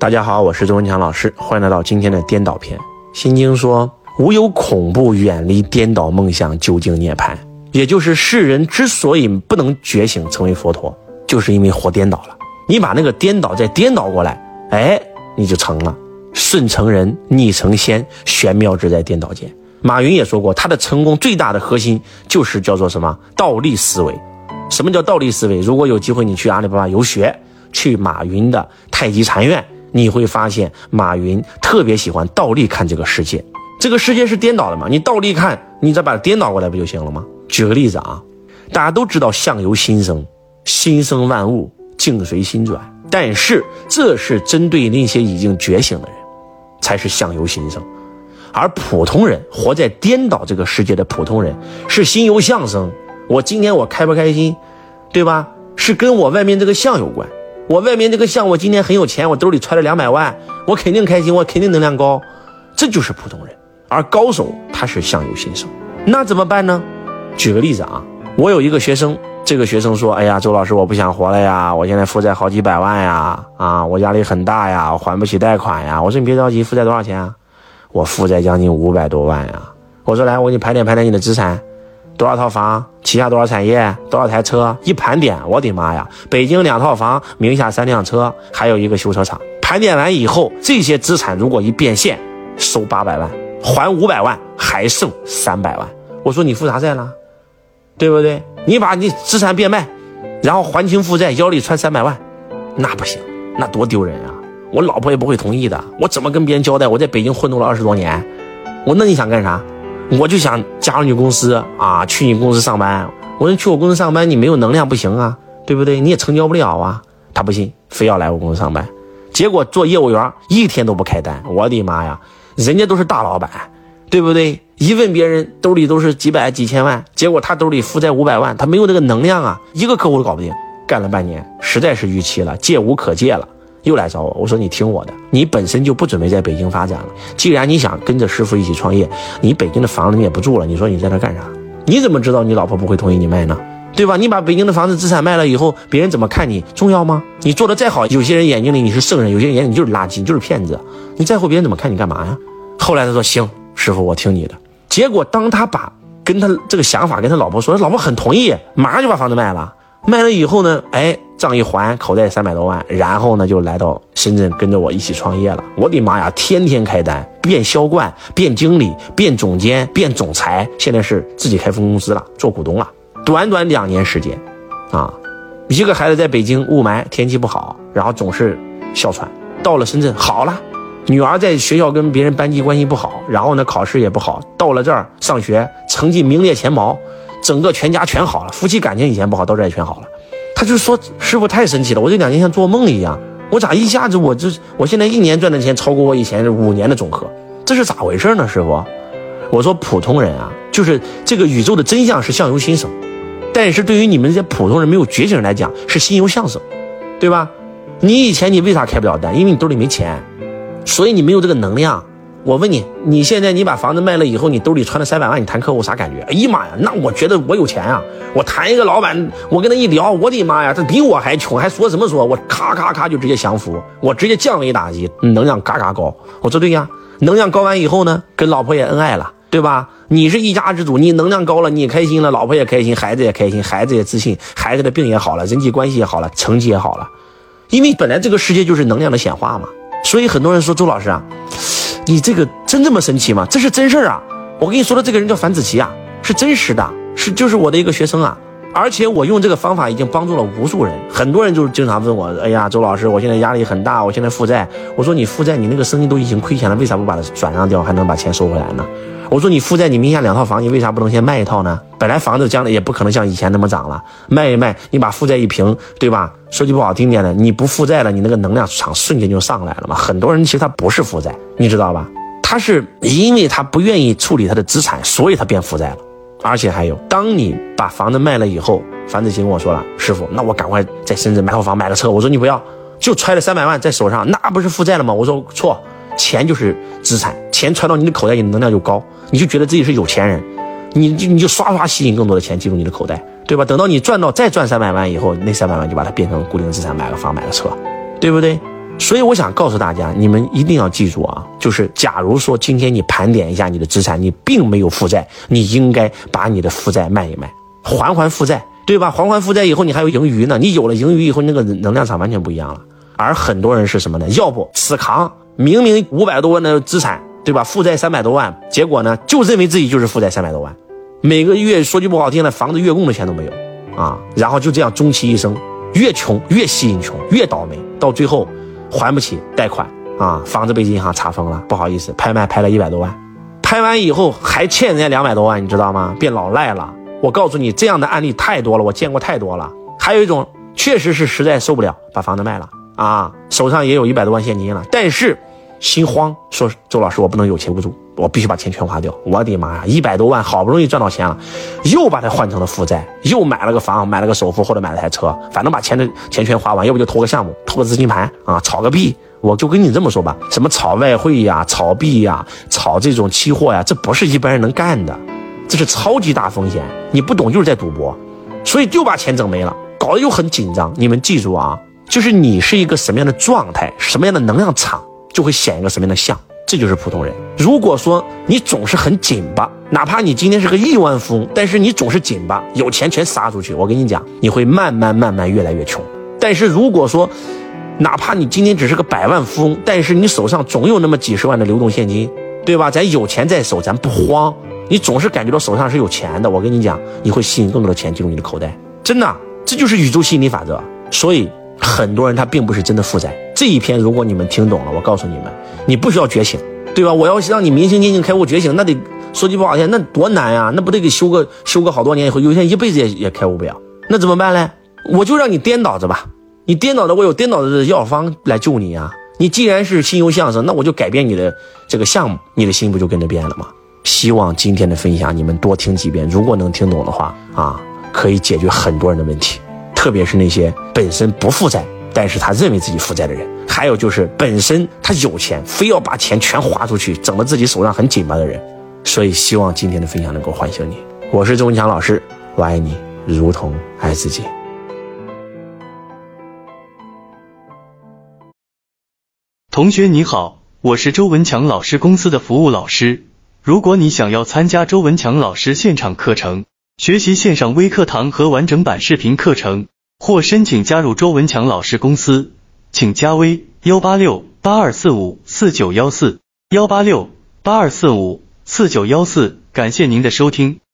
大家好，我是周文强老师，欢迎来到今天的颠倒篇。心经说：“无有恐怖，远离颠倒梦想，究竟涅槃。”也就是世人之所以不能觉醒成为佛陀，就是因为活颠倒了。你把那个颠倒再颠倒过来，哎，你就成了。顺成人，逆成仙，玄妙之在颠倒间。马云也说过，他的成功最大的核心就是叫做什么？倒立思维。什么叫倒立思维？如果有机会你去阿里巴巴游学，去马云的太极禅院。你会发现，马云特别喜欢倒立看这个世界。这个世界是颠倒的嘛？你倒立看，你再把它颠倒过来不就行了吗？举个例子啊，大家都知道相由心生，心生万物，境随心转。但是这是针对那些已经觉醒的人，才是相由心生。而普通人活在颠倒这个世界的普通人，是心由相生。我今天我开不开心，对吧？是跟我外面这个相有关。我外面这个像我今天很有钱，我兜里揣了两百万，我肯定开心，我肯定能量高，这就是普通人。而高手他是相由心生，那怎么办呢？举个例子啊，我有一个学生，这个学生说：“哎呀，周老师，我不想活了呀，我现在负债好几百万呀，啊，我压力很大呀，我还不起贷款呀。”我说：“你别着急，负债多少钱啊？”我负债将近五百多万呀。我说：“来，我给你盘点盘点你的资产。”多少套房？旗下多少产业？多少台车？一盘点，我的妈呀！北京两套房，名下三辆车，还有一个修车厂。盘点完以后，这些资产如果一变现，收八百万，还五百万，还剩三百万。我说你负啥债了？对不对？你把你资产变卖，然后还清负债，腰里揣三百万，那不行，那多丢人啊！我老婆也不会同意的。我怎么跟别人交代？我在北京混动了二十多年，我那你想干啥？我就想加入你公司啊，去你公司上班。我说去我公司上班，你没有能量不行啊，对不对？你也成交不了啊。他不信，非要来我公司上班。结果做业务员一天都不开单。我的妈呀，人家都是大老板，对不对？一问别人兜里都是几百几千万，结果他兜里负债五百万，他没有那个能量啊，一个客户都搞不定。干了半年，实在是逾期了，借无可借了。又来找我，我说你听我的，你本身就不准备在北京发展了。既然你想跟着师傅一起创业，你北京的房子你也不住了，你说你在那干啥？你怎么知道你老婆不会同意你卖呢？对吧？你把北京的房子资产卖了以后，别人怎么看你重要吗？你做的再好，有些人眼睛里你是圣人，有些人眼里就是垃圾，你就是骗子。你在乎别人怎么看你干嘛呀？后来他说行，师傅我听你的。结果当他把跟他这个想法跟他老婆说，他老婆很同意，马上就把房子卖了。卖了以后呢，哎。账一还，口袋三百多万，然后呢就来到深圳跟着我一起创业了。我的妈呀，天天开单，变销冠，变经理，变总监，变总裁，现在是自己开分公司了，做股东了。短短两年时间，啊，一个孩子在北京雾霾天气不好，然后总是哮喘，到了深圳好了。女儿在学校跟别人班级关系不好，然后呢考试也不好，到了这儿上学成绩名列前茅，整个全家全好了。夫妻感情以前不好，到这儿也全好了。他就说：“师傅太神奇了，我这两年像做梦一样，我咋一下子我这我现在一年赚的钱超过我以前五年的总和，这是咋回事呢？”师傅，我说普通人啊，就是这个宇宙的真相是相由心生，但是对于你们这些普通人没有觉醒来讲是心由相生，对吧？你以前你为啥开不了单？因为你兜里没钱，所以你没有这个能量。我问你，你现在你把房子卖了以后，你兜里揣了三百万，你谈客户啥感觉？哎呀妈呀，那我觉得我有钱啊！我谈一个老板，我跟他一聊，我的妈呀，他比我还穷，还说什么说？我咔咔咔就直接降服，我直接降维打击，能量嘎嘎高。我说对呀，能量高完以后呢，跟老婆也恩爱了，对吧？你是一家之主，你能量高了，你开心了，老婆也开心，孩子也开心，孩子也自信，孩子的病也好了，人际关系也好了，成绩也好了，因为本来这个世界就是能量的显化嘛。所以很多人说周老师啊。你这个真这么神奇吗？这是真事儿啊！我跟你说的这个人叫樊子琪啊，是真实的，是就是我的一个学生啊。而且我用这个方法已经帮助了无数人，很多人就是经常问我：“哎呀，周老师，我现在压力很大，我现在负债。”我说：“你负债，你那个生意都已经亏钱了，为啥不把它转让掉，还能把钱收回来呢？”我说：“你负债，你名下两套房，你为啥不能先卖一套呢？本来房子将来也不可能像以前那么涨了，卖一卖，你把负债一平，对吧？说句不好听点的，你不负债了，你那个能量场瞬间就上来了嘛。很多人其实他不是负债，你知道吧？他是因为他不愿意处理他的资产，所以他变负债了。”而且还有，当你把房子卖了以后，樊子琪跟我说了：“师傅，那我赶快在深圳买套房，买个车。”我说：“你不要，就揣了三百万在手上，那不是负债了吗？”我说：“错，钱就是资产，钱揣到你的口袋里，能量就高，你就觉得自己是有钱人，你就你就刷刷吸引更多的钱进入你的口袋，对吧？等到你赚到再赚三百万以后，那三百万就把它变成固定资产，买个房，买个车，对不对？所以我想告诉大家，你们一定要记住啊，就是假如说今天你盘点一下你的资产，你并没有负债，你应该把你的负债卖一卖，还还负债，对吧？还还负债以后，你还有盈余呢。你有了盈余以后，那个能量场完全不一样了。而很多人是什么呢？要不死扛，明明五百多万的资产，对吧？负债三百多万，结果呢，就认为自己就是负债三百多万，每个月说句不好听的，房子月供的钱都没有啊，然后就这样终其一生，越穷越吸引穷，越倒霉，到最后。还不起贷款啊，房子被银行查封了，不好意思，拍卖拍了一百多万，拍完以后还欠人家两百多万，你知道吗？变老赖了。我告诉你，这样的案例太多了，我见过太多了。还有一种，确实是实在受不了，把房子卖了啊，手上也有一百多万现金了，但是心慌，说周老师，我不能有钱无助，我必须把钱全花掉。我的妈呀，一百多万好不容易赚到钱了，又把它换成了负债，又买了个房，买了个首付或者买了台车，反正把钱的钱全花完，要不就投个项目，投个资金盘啊，炒个币。我就跟你这么说吧，什么炒外汇呀、炒币呀、炒这种期货呀，这不是一般人能干的，这是超级大风险，你不懂就是在赌博，所以就把钱整没了，搞得又很紧张。你们记住啊，就是你是一个什么样的状态，什么样的能量场，就会显一个什么样的相。这就是普通人。如果说你总是很紧巴，哪怕你今天是个亿万富翁，但是你总是紧巴，有钱全撒出去，我跟你讲，你会慢慢慢慢越来越穷。但是如果说，哪怕你今天只是个百万富翁，但是你手上总有那么几十万的流动现金，对吧？咱有钱在手，咱不慌。你总是感觉到手上是有钱的，我跟你讲，你会吸引更多的钱进入你的口袋。真的，这就是宇宙吸引力法则。所以很多人他并不是真的负债。这一篇如果你们听懂了，我告诉你们，你不需要觉醒。对吧？我要让你明心见性开悟觉醒，那得说句不好听，那多难呀！那不得给修个修个好多年以后，有些人一辈子也也开悟不了，那怎么办呢？我就让你颠倒着吧，你颠倒着，我有颠倒的药方来救你啊！你既然是心由相生，那我就改变你的这个项目，你的心不就跟着变了吗？希望今天的分享你们多听几遍，如果能听懂的话啊，可以解决很多人的问题，特别是那些本身不负债。但是他认为自己负债的人，还有就是本身他有钱，非要把钱全花出去，整得自己手上很紧巴的人。所以希望今天的分享能够唤醒你。我是周文强老师，我爱你如同爱自己。同学你好，我是周文强老师公司的服务老师。如果你想要参加周文强老师现场课程，学习线上微课堂和完整版视频课程。或申请加入周文强老师公司，请加微幺八六八二四五四九幺四幺八六八二四五四九幺四。感谢您的收听。